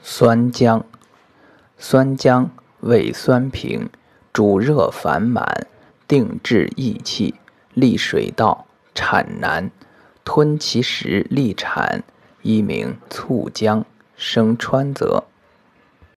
酸姜酸姜味酸平主热烦满定志益气利水道产难吞其食利产一名醋姜生川泽。